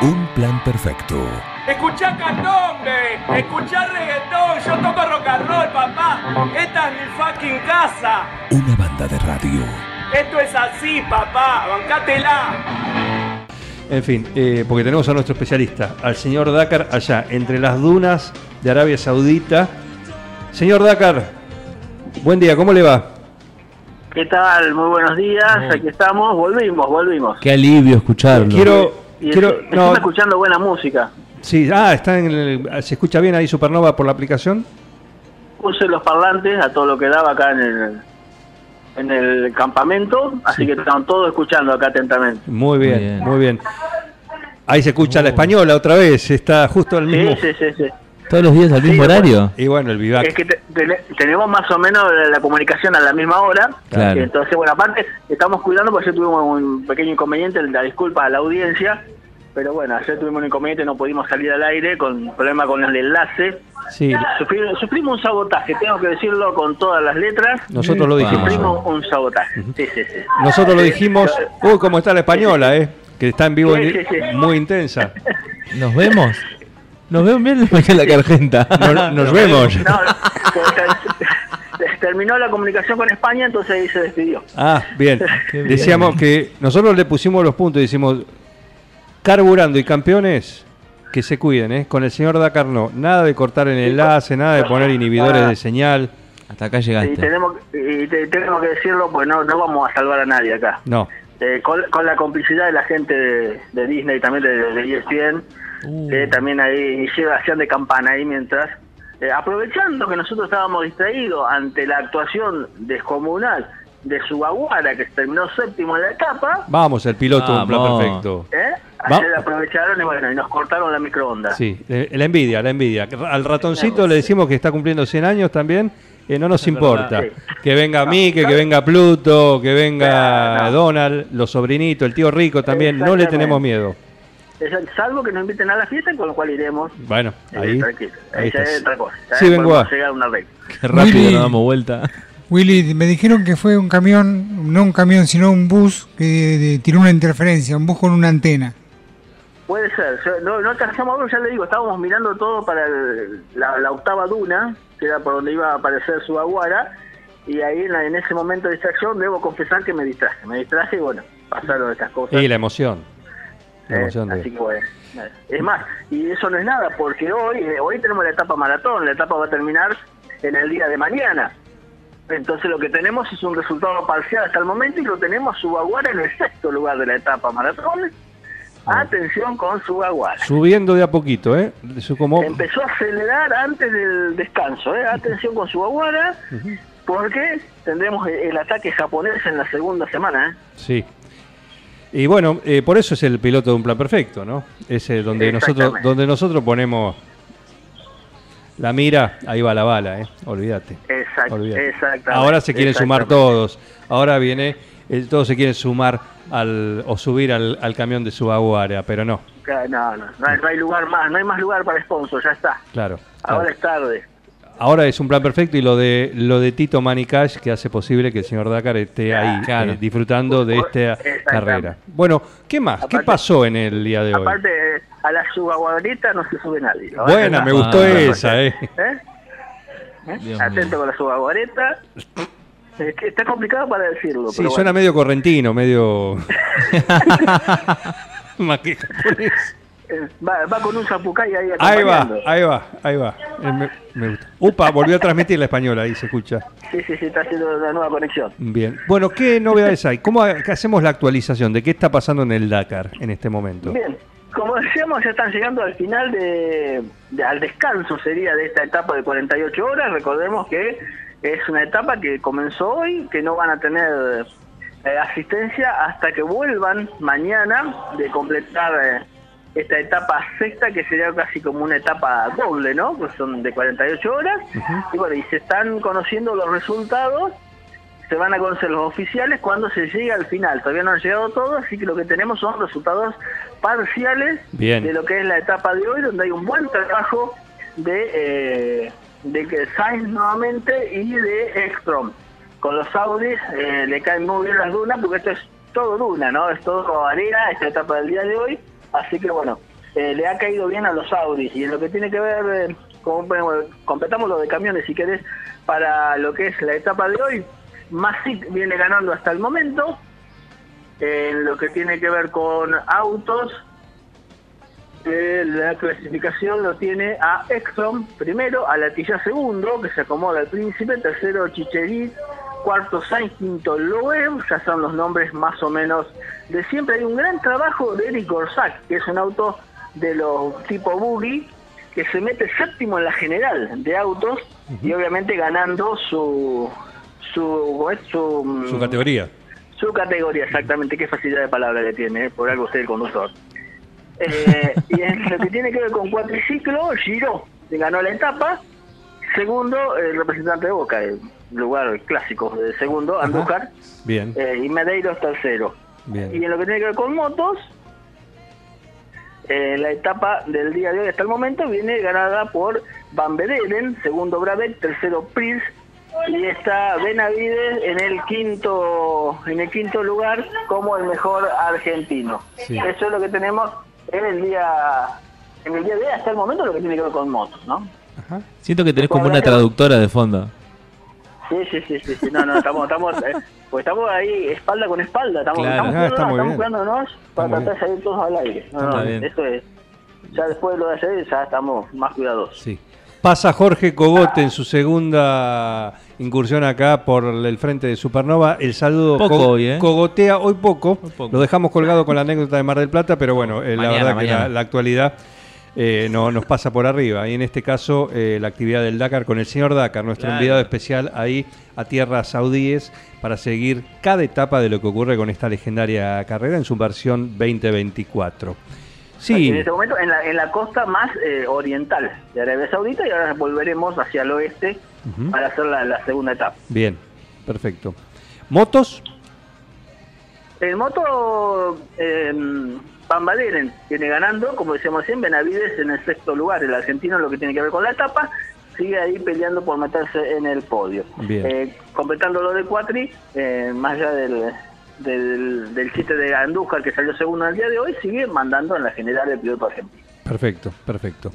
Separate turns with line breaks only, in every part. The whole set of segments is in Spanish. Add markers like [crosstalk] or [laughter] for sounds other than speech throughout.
Un plan perfecto.
Escuchá candombe, escuchá reggaetón, yo toco rock and roll, papá. Esta es mi fucking casa.
Una banda de radio.
Esto es así, papá, bancátela.
En fin, eh, porque tenemos a nuestro especialista, al señor Dakar, allá, entre las dunas de Arabia Saudita. Señor Dakar, buen día, ¿cómo le va?
¿Qué tal? Muy buenos días, aquí estamos, volvimos, volvimos.
Qué alivio escucharlo.
Quiero,
Y
quiero, no,
escuchando buena música.
sí, ah, está en el- se escucha bien ahí Supernova por la aplicación.
Puse los parlantes a todo lo que daba acá en el, en el campamento, así que estaban todos escuchando acá atentamente.
Muy bien,
bien.
muy bien. Ahí se escucha la española otra vez, está justo al mismo.
Sí, sí, sí, sí.
Todos los días al mismo
Sí,
horario.
Y bueno, el vivac.
Es que te- tene- tenemos más o menos la, la comunicación a la misma hora.
Claro.
Entonces, bueno, aparte, estamos cuidando porque ayer tuvimos un pequeño inconveniente, la disculpa a la audiencia. Pero bueno, ayer tuvimos un inconveniente, no pudimos salir al aire con problema con el enlace.
Sí,
Sufri- sufrimos un sabotaje, tengo que decirlo con todas las letras.
nosotros lo dijimos.
Sufrimos un sabotaje. Sí, sí, sí.
Nosotros lo dijimos. Uy, cómo está la española, eh. Que está en vivo,
Sí,
en-
sí, sí.
muy intensa. [laughs]
¿Nos vemos? ¿Nos vemos bien? [laughs] la cargenta.
Nos, nos vemos.
No, te- te- terminó la comunicación con España, entonces ahí se despidió.
Ah, [laughs] bien. Decíamos que nosotros le pusimos los puntos y decimos, carburando y campeones, que se cuiden, ¿eh? Con el señor Dakar no. Nada de cortar el enlace, nada de poner inhibidores de señal.
Hasta acá
Y
llegaste.
tenemos, y te- tenemos que decirlo, pues no, no vamos a salvar a nadie acá.
No.
Eh, con, con la complicidad de la gente de, de Disney y también de, de ESPN,
Uh.
que también ahí lleva hacían de campana ahí mientras, eh, aprovechando que nosotros estábamos distraídos ante la actuación descomunal de Subaguara, que terminó séptimo en la etapa,
Vamos, el piloto, un plan perfecto.
¿eh?
Va-
ayer aprovecharon y bueno, y nos cortaron la microondas.
Sí, eh, la envidia, la envidia. Al ratoncito le decimos que está cumpliendo 100 años también. eh, no nos importa.
Sí.
Que venga Mickey, que venga Pluto, que venga. Donald, los sobrinitos, el tío rico también. No le tenemos miedo.
Es- Salvo que nos inviten a la fiesta, con lo cual iremos.
Bueno,
eh,
ahí.
tranquilo.
ahí
es otra cosa.
Sí, vengo a-
llegar a una.
Qué rápido
Willy.
nos damos vuelta.
Willy, me dijeron que fue un camión, no un camión, sino un bus que de- tiró una interferencia, un bus con una antena.
Puede ser. Yo- no, no alcanzamos ya le digo, estábamos mirando todo para el- la, la octava duna, que era por donde iba a aparecer su aguara, y ahí en, la- en ese momento de distracción debo confesar que me distraje. Me distraje y bueno, pasaron estas cosas.
Y la emoción.
Eh, así que bueno. eh, Es más, y eso no es nada, porque hoy eh, hoy tenemos la etapa maratón, la etapa va a terminar en el día de mañana. Entonces lo que tenemos es un resultado parcial hasta el momento y lo tenemos Subaguara en el sexto lugar de la etapa maratón.
Ah.
Atención con Subaguara.
Subiendo de a poquito, ¿eh? Eso como...
Empezó a acelerar antes del descanso. ¿eh? Atención con Subaguara, porque tendremos el, el ataque japonés en la segunda semana. ¿eh?
Sí. Y bueno, eh, por eso es el piloto de un plan perfecto, ¿no? Ese donde nosotros, donde nosotros ponemos la mira, ahí va la bala, ¿eh? Olvídate.
Exact-
Olvídate.
exactamente.
Ahora se quieren sumar todos. Ahora viene, eh, todos se quieren sumar al, o subir al, al camión de Subaguara, pero no,
No, no, no hay, no hay lugar más, no hay más lugar para sponsor, ya está.
claro.
Ahora
claro.
es tarde.
Ahora es un plan perfecto y lo de lo de Tito Manicash que hace posible que el señor Dakar esté ahí
Claro.
eh, disfrutando de esta carrera. Bueno, ¿qué más? ¿Qué
Aparte-
pasó en el día de hoy?
Aparte, eh, a la subaguarita no se sube nadie. ¿no?
Buena, me gustó
Ah.
esa, ¿eh?
¿Eh? ¿Eh? Atento
mío.
con la subaguareta. Es que está complicado para decirlo.
Sí,
pero
suena
bueno.
medio correntino, medio... [laughs] [laughs] Más que japonés.
Eh, va, va con un zapucay ahí
Ahí va, ahí va, ahí va. Eh, me- me gusta. Upa, volvió a transmitir la española, ahí se escucha.
Sí, sí, sí, está haciendo una nueva conexión.
Bien. Bueno, ¿qué novedades hay? ¿Cómo hacemos la actualización de qué está pasando en el Dakar en este momento?
Bien, como decíamos, ya están llegando al final de, de- al descanso sería de esta etapa de 48 horas. Recordemos que es una etapa que comenzó hoy, que no van a tener eh, asistencia hasta que vuelvan mañana de completar eh, esta etapa sexta, que sería casi como una etapa doble, ¿no? Pues son de 48 horas. Y bueno, y se están conociendo los resultados se van a conocer los oficiales cuando se llegue al final. Todavía no han llegado todos, así que lo que tenemos son resultados parciales
Bien.
de lo que es la etapa de hoy, donde hay un buen trabajo de, eh, de que Sainz nuevamente y de Ekstrom. Con los Audis eh, le caen muy bien las dunas, porque esto es todo duna, ¿no? Es todo arena, esta etapa del día de hoy. Así que bueno, eh, le ha caído bien a los Audis. Y en lo que tiene que ver, eh, como, bueno, completamos lo de camiones si querés, para lo que es la etapa de hoy, Masic viene ganando hasta el momento. En lo que tiene que ver con autos, eh, la clasificación lo tiene a Exxon primero, a Latilla segundo, que se acomoda al Príncipe, tercero Chicherit, cuarto Sainz, quinto Loeb, ya son los nombres más o menos de siempre. Hay un gran trabajo de Eric Gorsac, que es un auto de los tipo buggy, que se mete séptimo en la general de autos y obviamente ganando su su su,
Su categoría.
su categoría, exactamente, qué facilidad de palabra le tiene, ¿eh? por algo usted el conductor. Eh, y en lo que tiene que ver con cuatriciclo, Giro ganó la etapa, segundo el representante de Boca, el lugar clásico de segundo, Andújar,
Bien,
eh, y Medeiros tercero.
bien.
Y en lo que tiene que ver con motos, eh, la etapa del día de hoy hasta el momento viene ganada por Van Bedelen, segundo Brabec, tercero Pris y está Benavides en el quinto en el quinto lugar como el mejor argentino.
Sí.
Eso es lo que tenemos en el día en el día de hoy hasta el momento lo que tiene que ver con motos, ¿no?
Ajá.
Siento que tenés como una traductora de fondo.
Sí, sí, sí, sí, sí. no, no, estamos, estamos, eh, pues estamos ahí espalda con espalda, estamos,
Claro.
estamos,
Ah,
estamos cuidándonos para tratar de salir todos al aire. No, no, eso es. Ya después de lo de ayer ya estamos más cuidadosos.
Sí. Pasa Jorge Cogote en su segunda incursión acá por el frente de Supernova. El saludo
Poco
co-
hoy, ¿eh?
cogotea hoy poco. Lo dejamos colgado con la anécdota de Mar del Plata, pero bueno, eh, la
Mañana,
verdad que la actualidad eh, no, nos pasa por arriba. Y en este caso, eh, la actividad del Dakar con el señor Dakar, nuestro
Claro.
enviado especial ahí a tierras saudíes para seguir cada etapa de lo que ocurre con esta legendaria carrera en su versión 2024. Sí,
En este momento en la, en la costa más eh, oriental de Arabia Saudita y ahora volveremos hacia el oeste para hacer la, la segunda etapa.
bien, perfecto. ¿Motos?
El moto eh, Van Baderen viene ganando, como decíamos recién, Benavides en el sexto lugar. El argentino, lo que tiene que ver con la etapa, sigue ahí peleando por meterse en el podio. Eh, completando lo de Cuatri, eh, más allá del, del, del chiste de Andújar que salió segundo en el día de hoy, sigue mandando en la general el piloto argentino.
Perfecto, perfecto.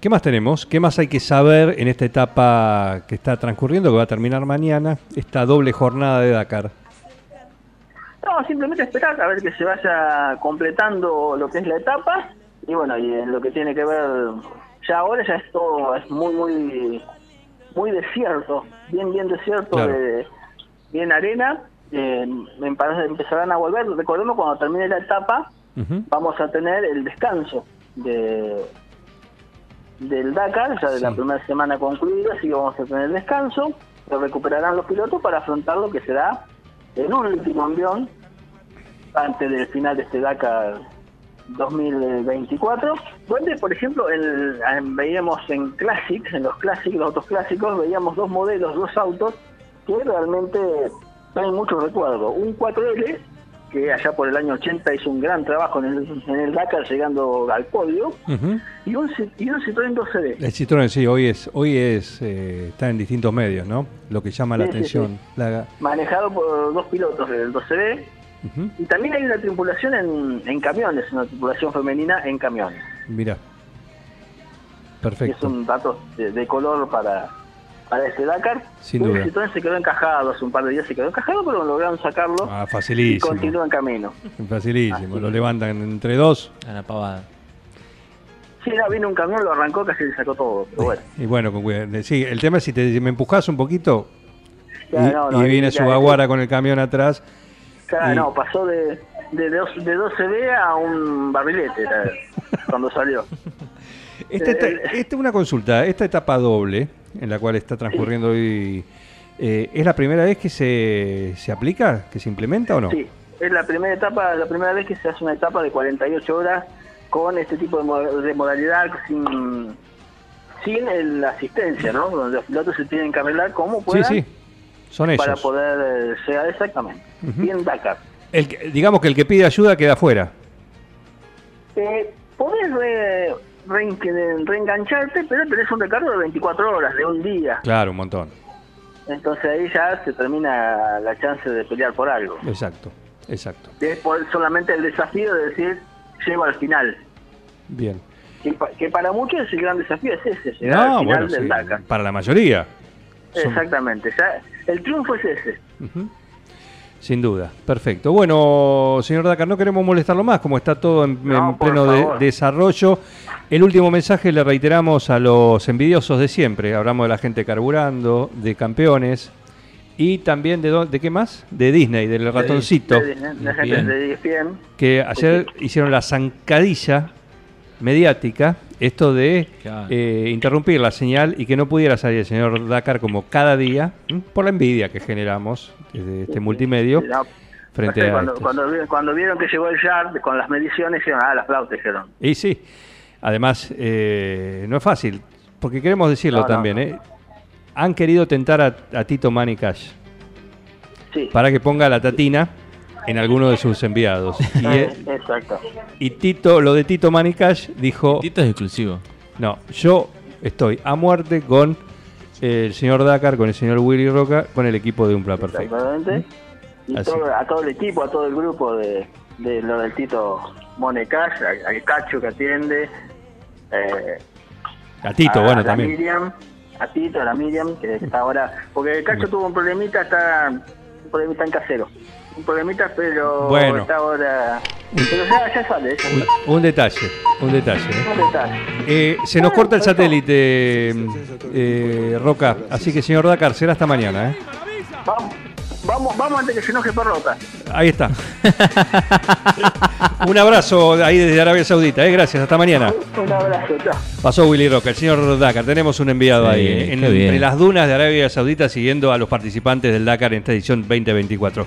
¿Qué más tenemos? ¿Qué más hay que saber en esta etapa que está transcurriendo, que va a terminar mañana, esta doble jornada de Dakar?
No, simplemente esperar a ver que se vaya completando lo que es la etapa. Y bueno, y en lo que tiene que ver, ya ahora ya es todo, es muy, muy, muy desierto, bien, bien desierto,
Claro.
de, bien arena, eh, me parece que empezarán a volver, recordemos cuando termine la etapa vamos a tener el descanso de del Dakar, ya de la primera semana concluida, así que vamos a tener descanso, lo recuperarán los pilotos para afrontar lo que será el último envión antes del final de este DACA 2024, donde por ejemplo el, en, veíamos en Classics, en los clásicos, los autos clásicos, veíamos dos modelos, dos autos que realmente traen mucho recuerdo. Un 4L, que allá por el año 80 hizo un gran trabajo en el, en Dakar llegando al podio, y, un, y un Citroën 12D.
El Citroën, sí, hoy es hoy es eh, está en distintos medios, ¿no? Lo que llama la atención.
Manejado por dos pilotos, el 12D
-huh.
Y también hay una tripulación en, en, camiones, una tripulación femenina en camiones.
Mira.
Perfecto. Es un dato de, de color para, para ese Dakar.
Sin duda.
Citroën se quedó encajado hace un par de días, se quedó encajado, pero lograron sacarlo.
Ah, facilísimo.
Y continúan camino.
Facilísimo,
Así.
lo levantan entre dos.
A la pavada.
Sí, no, vino un camión, lo arrancó, casi le sacó todo. Pero bueno.
Y bueno, con cuidado. Sí, el tema es si te me empujas un poquito. Y,
no, no,
y viene su aguara con el camión atrás
Claro,
Y-
no, pasó de, de, dos, de 12B a un barrilete [laughs] cuando salió.
Esta,
Eh,
esta- una consulta, esta etapa doble en la cual está transcurriendo hoy, eh, ¿es la primera vez que se, se aplica, que se implementa o no?
Sí, es la primera etapa, la primera vez que se hace una etapa de 48 horas con este tipo de, mo- de modalidad sin sin el- la asistencia, ¿no? Donde los pilotos se tienen que arreglar como
sí,
puedan
sí, son ellos.
para poder eh, llegar exactamente.
Ujú.
Bien Dakar.
El que- digamos que el que pide ayuda queda afuera.
Eh, podés re- reen- reengancharte, pero tenés un recargo de 24 horas, de un día.
Claro, un montón.
Entonces ahí ya se termina la chance de pelear por algo.
Exacto, exacto.
Es por solamente el desafío de decir, llego al final.
Bien.
Que, pa- que para muchos el gran desafío es ese, llegar al final
bueno,
del
sí,
Dakar.
para la mayoría.
Exactamente, ya, el triunfo es ese.
Sin duda, perfecto. Bueno, señor Dakar, no queremos molestarlo más, como está todo en,
No,
en
por
pleno de- desarrollo. El último mensaje le reiteramos a los envidiosos de siempre. Hablamos de la gente carburando, de campeones y también de, ¿de qué más? De Disney, del ratoncito,
De- de- de gente de ESPN.
que ayer hicieron la zancadilla mediática, esto de
Claro.
eh, interrumpir la señal y que no pudiera salir el señor Dakar como cada día, por la envidia que generamos desde este multimedio.
No,
frente
no sé,
a
cuando, cuando, vi- cuando vieron que llegó el yard con las mediciones, dijeron, ah, las flautas, dijeron.
Y sí, además eh, no es fácil, porque queremos decirlo
No,
también,
no.
¿eh? han querido tentar a, a Tito Manny Cash
Sí,
para que ponga la tatina en alguno de sus enviados. [laughs] Y,
Eh, exacto.
y Tito, lo de Tito Manny Cash dijo,
Tito es exclusivo.
no, yo estoy a muerte con el señor Dakar, con el señor Willy Roca, con el equipo de Un Plan Perfecto.
Exactamente. Y todo- a todo el equipo, a todo el grupo de, de lo del Tito Monecash, a- al Cacho que atiende. eh,
A Tito,
a,
bueno,
a
también.
Miriam, a Tito, a la Miriam, que está ahora. Porque el Cacho tuvo un problemita, está. Un problemita en casero. Un problemita, pero
Bueno.
está ahora. Pero ya, ya sale, ya sale.
Un, un detalle, un detalle. ¿eh?
Un detalle.
Eh, se nos corta el satélite, eh, Roca. Así que, señor Dakar, será hasta mañana. ¿eh?
Vamos, vamos, vamos antes que se enoje Perrota.
Ahí está. [laughs] Un abrazo ahí desde Arabia Saudita. ¿eh? Gracias, hasta mañana.
Un abrazo, chao.
Pasó Willy Roca, el señor Dakar. Tenemos un enviado
Sí,
ahí, ¿eh? en- entre las dunas de Arabia Saudita, siguiendo a los participantes del Dakar en esta edición 2024.